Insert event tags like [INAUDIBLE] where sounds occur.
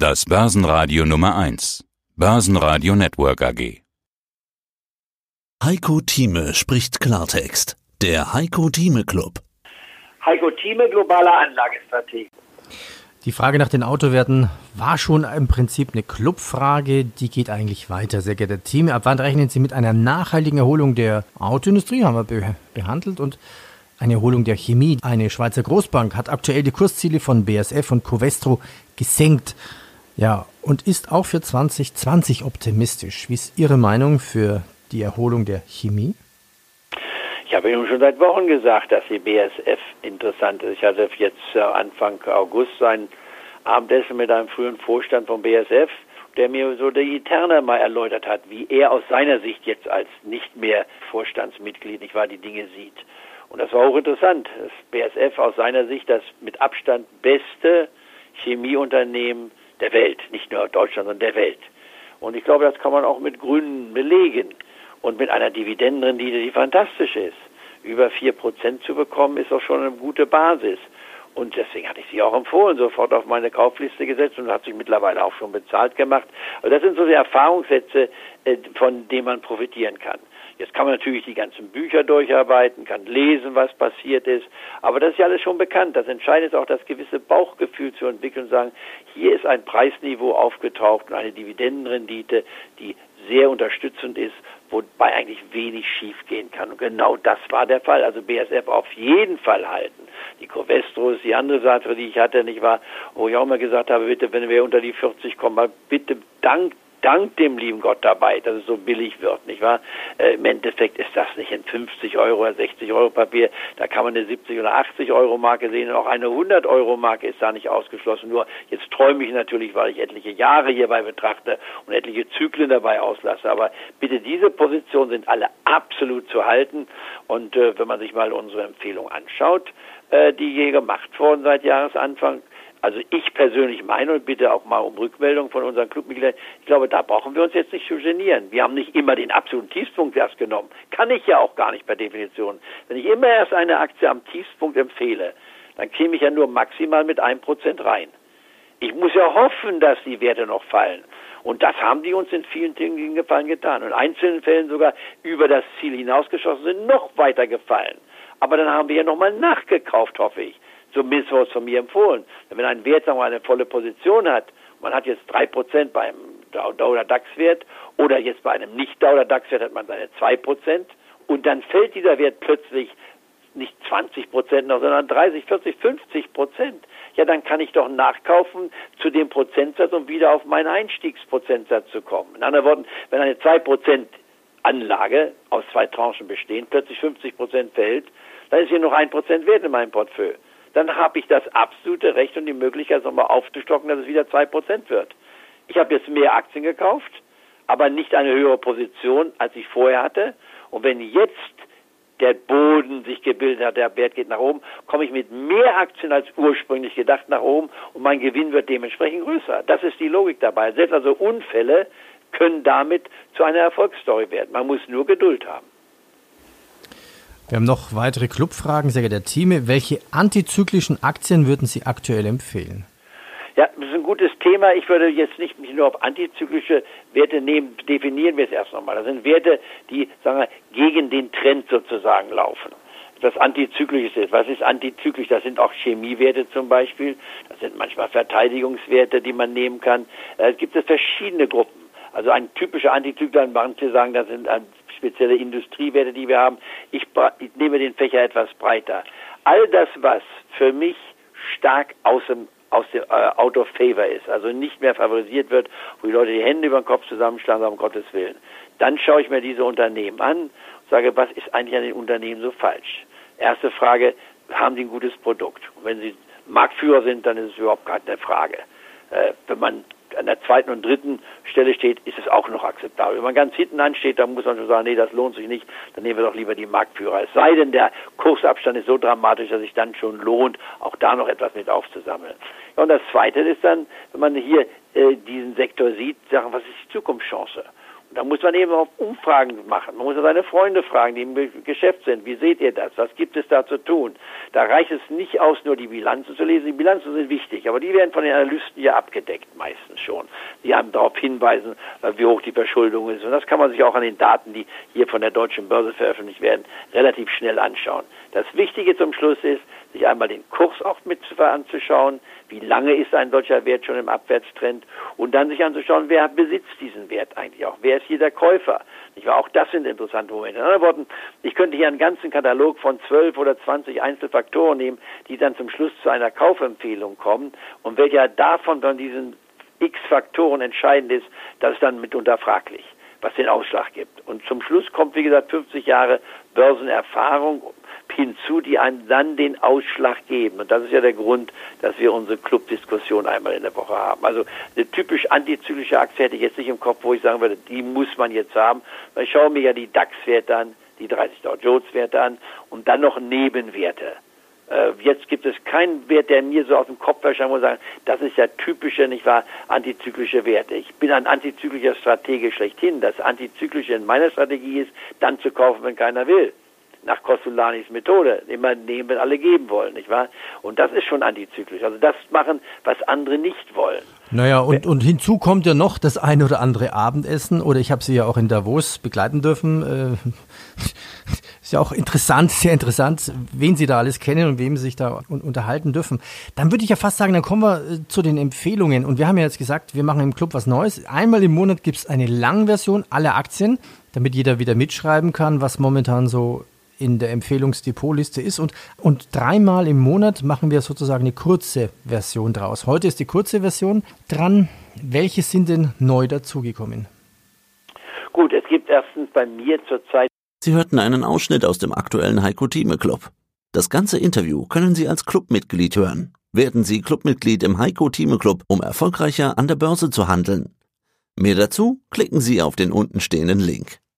Das Börsenradio Nummer 1. Börsenradio Network AG. Heiko Thieme spricht Klartext. Der Heiko Thieme Club. Heiko Thieme, globaler Anlagestrategie. Die Frage nach den Autowerten war schon im Prinzip eine Clubfrage. Die geht eigentlich weiter, sehr geehrter Team. Ab wann rechnen Sie mit einer nachhaltigen Erholung der Autoindustrie? Haben wir be behandelt und eine Erholung der Chemie. Eine Schweizer Großbank hat aktuell die Kursziele von BSF und Covestro gesenkt. Ja, und ist auch für 2020 optimistisch. Wie ist Ihre Meinung für die Erholung der Chemie? Ich habe Ihnen schon seit Wochen gesagt, dass die BSF interessant ist. Ich hatte jetzt äh, Anfang August sein Abendessen mit einem frühen Vorstand von BSF, der mir so die Interne mal erläutert hat, wie er aus seiner Sicht jetzt als nicht mehr Vorstandsmitglied, nicht wahr, die Dinge sieht. Und das war auch interessant. Das BSF aus seiner Sicht das mit Abstand beste Chemieunternehmen der Welt, nicht nur Deutschland, sondern der Welt. Und ich glaube, das kann man auch mit Grünen belegen. Und mit einer Dividendenrendite, die fantastisch ist. Über vier Prozent zu bekommen, ist doch schon eine gute Basis. Und deswegen hatte ich sie auch empfohlen, sofort auf meine Kaufliste gesetzt und hat sich mittlerweile auch schon bezahlt gemacht. Aber das sind so die Erfahrungssätze, äh, von denen man profitieren kann. Jetzt kann man natürlich die ganzen Bücher durcharbeiten, kann lesen, was passiert ist, aber das ist ja alles schon bekannt. Das Entscheidende ist auch das gewisse Bauchgefühl zu entwickeln und sagen, hier ist ein Preisniveau aufgetaucht und eine Dividendenrendite, die sehr unterstützend ist, wobei eigentlich wenig schiefgehen kann. Und genau das war der Fall. Also BSF auf jeden Fall halten. Die Covestro ist die andere Sache, die ich hatte, nicht wahr? Wo ich auch mal gesagt habe, bitte, wenn wir unter die 40 kommen, bitte dank dank dem lieben Gott dabei, dass es so billig wird, nicht wahr? Äh, Im Endeffekt ist das nicht ein 50 Euro oder 60 Euro Papier, da kann man eine 70 oder 80 Euro Marke sehen und auch eine 100 Euro Marke ist da nicht ausgeschlossen. Nur jetzt träume ich natürlich, weil ich etliche Jahre hierbei betrachte und etliche Zyklen dabei auslasse. Aber bitte diese Positionen sind alle absolut zu halten und äh, wenn man sich mal unsere Empfehlung anschaut, äh, die hier gemacht wurden seit Jahresanfang, also ich persönlich meine und bitte auch mal um Rückmeldung von unseren Clubmitgliedern, ich glaube, da brauchen wir uns jetzt nicht zu genieren. Wir haben nicht immer den absoluten Tiefspunkt erst genommen. Kann ich ja auch gar nicht per Definition. Wenn ich immer erst eine Aktie am Tiefspunkt empfehle, dann käme ich ja nur maximal mit einem Prozent rein. Ich muss ja hoffen, dass die Werte noch fallen. Und das haben die uns in vielen Dingen gefallen getan. Und in einzelnen Fällen sogar über das Ziel hinausgeschossen sind, noch weiter gefallen. Aber dann haben wir ja nochmal nachgekauft, hoffe ich zumindest es von mir empfohlen. Wenn ein Wert sagen wir, eine volle Position hat, man hat jetzt drei Prozent beim Dow oder DAX-Wert oder jetzt bei einem Nicht-Dow oder DAX-Wert hat man seine zwei Prozent und dann fällt dieser Wert plötzlich nicht 20 Prozent noch, sondern 30, 40, 50 Prozent. Ja, dann kann ich doch nachkaufen zu dem Prozentsatz, um wieder auf meinen Einstiegsprozentsatz zu kommen. In anderen Worten, wenn eine 2 Prozent Anlage aus zwei Tranchen bestehen, plötzlich 50 Prozent fällt, dann ist hier noch ein Prozent wert in meinem Portfolio dann habe ich das absolute Recht und die Möglichkeit, nochmal aufzustocken, dass es wieder zwei Prozent wird. Ich habe jetzt mehr Aktien gekauft, aber nicht eine höhere Position, als ich vorher hatte. Und wenn jetzt der Boden sich gebildet hat, der Wert geht nach oben, komme ich mit mehr Aktien als ursprünglich gedacht nach oben und mein Gewinn wird dementsprechend größer. Das ist die Logik dabei. Selbst also Unfälle können damit zu einer Erfolgsstory werden. Man muss nur Geduld haben. Wir haben noch weitere Clubfragen, sehr geehrter Team. Welche antizyklischen Aktien würden Sie aktuell empfehlen? Ja, das ist ein gutes Thema. Ich würde jetzt nicht nur auf antizyklische Werte nehmen. Definieren wir es erst nochmal. Das sind Werte, die, sagen wir, gegen den Trend sozusagen laufen. Das antizyklisch ist. Was ist antizyklisch? Das sind auch Chemiewerte zum Beispiel. Das sind manchmal Verteidigungswerte, die man nehmen kann. Äh, es gibt es verschiedene Gruppen. Also ein typischer Antizykler, manche sagen, das sind spezielle Industriewerte, die wir haben. Ich, ich nehme den Fächer etwas breiter. All das, was für mich stark aus dem aus dem äh, Out of Favor ist, also nicht mehr favorisiert wird, wo die Leute die Hände über den Kopf zusammenschlagen, um Gottes Willen. Dann schaue ich mir diese Unternehmen an und sage, was ist eigentlich an den Unternehmen so falsch? Erste Frage, haben die ein gutes Produkt? Und wenn sie Marktführer sind, dann ist es überhaupt keine Frage. Äh, wenn man an der zweiten und dritten Stelle steht, ist es auch noch akzeptabel. Wenn man ganz hinten ansteht, dann muss man schon sagen, nee, das lohnt sich nicht, dann nehmen wir doch lieber die Marktführer. Es sei denn, der Kursabstand ist so dramatisch, dass sich dann schon lohnt, auch da noch etwas mit aufzusammeln. Ja, und das Zweite ist dann, wenn man hier äh, diesen Sektor sieht, sagen, was ist die Zukunftschance? Da muss man eben auch Umfragen machen. Man muss seine Freunde fragen, die im Geschäft sind. Wie seht ihr das? Was gibt es da zu tun? Da reicht es nicht aus, nur die Bilanzen zu lesen. Die Bilanzen sind wichtig, aber die werden von den Analysten ja abgedeckt, meistens schon. Die haben darauf hinweisen, wie hoch die Verschuldung ist. Und das kann man sich auch an den Daten, die hier von der deutschen Börse veröffentlicht werden, relativ schnell anschauen. Das Wichtige zum Schluss ist, sich einmal den Kurs auch mit anzuschauen, wie lange ist ein solcher Wert schon im Abwärtstrend und dann sich anzuschauen, wer besitzt diesen Wert eigentlich auch, wer ist hier der Käufer. Auch das sind interessante Momente. In anderen Worten, ich könnte hier einen ganzen Katalog von zwölf oder zwanzig Einzelfaktoren nehmen, die dann zum Schluss zu einer Kaufempfehlung kommen und welcher davon von diesen x Faktoren entscheidend ist, das ist dann mitunter fraglich was den Ausschlag gibt. Und zum Schluss kommt, wie gesagt, 50 Jahre Börsenerfahrung hinzu, die einem dann den Ausschlag geben. Und das ist ja der Grund, dass wir unsere Clubdiskussion einmal in der Woche haben. Also eine typisch antizyklische Aktie hätte ich jetzt nicht im Kopf, wo ich sagen würde, die muss man jetzt haben. Weil ich schaue mir ja die DAX-Werte an, die 30 Dow Jones-Werte an und dann noch Nebenwerte. Äh, jetzt gibt es keinen Wert, der mir so aus dem Kopf erscheint, muss sagen, das ist ja typische, nicht wahr, antizyklische Werte. Ich bin ein antizyklischer Stratege schlechthin. Das Antizyklische in meiner Strategie ist, dann zu kaufen, wenn keiner will nach Kostolanis Methode, immer nehmen, wenn alle geben wollen, nicht wahr? Und das ist schon antizyklisch. Also das machen, was andere nicht wollen. Naja, und, und hinzu kommt ja noch das ein oder andere Abendessen, oder ich habe Sie ja auch in Davos begleiten dürfen. Äh, [LAUGHS] ist ja auch interessant, sehr interessant, wen Sie da alles kennen und wem Sie sich da unterhalten dürfen. Dann würde ich ja fast sagen, dann kommen wir äh, zu den Empfehlungen. Und wir haben ja jetzt gesagt, wir machen im Club was Neues. Einmal im Monat gibt es eine Langversion aller Aktien, damit jeder wieder mitschreiben kann, was momentan so in der Empfehlungsdepotliste ist. Und, und dreimal im Monat machen wir sozusagen eine kurze Version draus. Heute ist die kurze Version dran. Welche sind denn neu dazugekommen? Gut, es gibt erstens bei mir zurzeit. Sie hörten einen Ausschnitt aus dem aktuellen Heiko Thieme Club. Das ganze Interview können Sie als Clubmitglied hören. Werden Sie Clubmitglied im Heiko Thieme Club, um erfolgreicher an der Börse zu handeln. Mehr dazu klicken Sie auf den untenstehenden Link.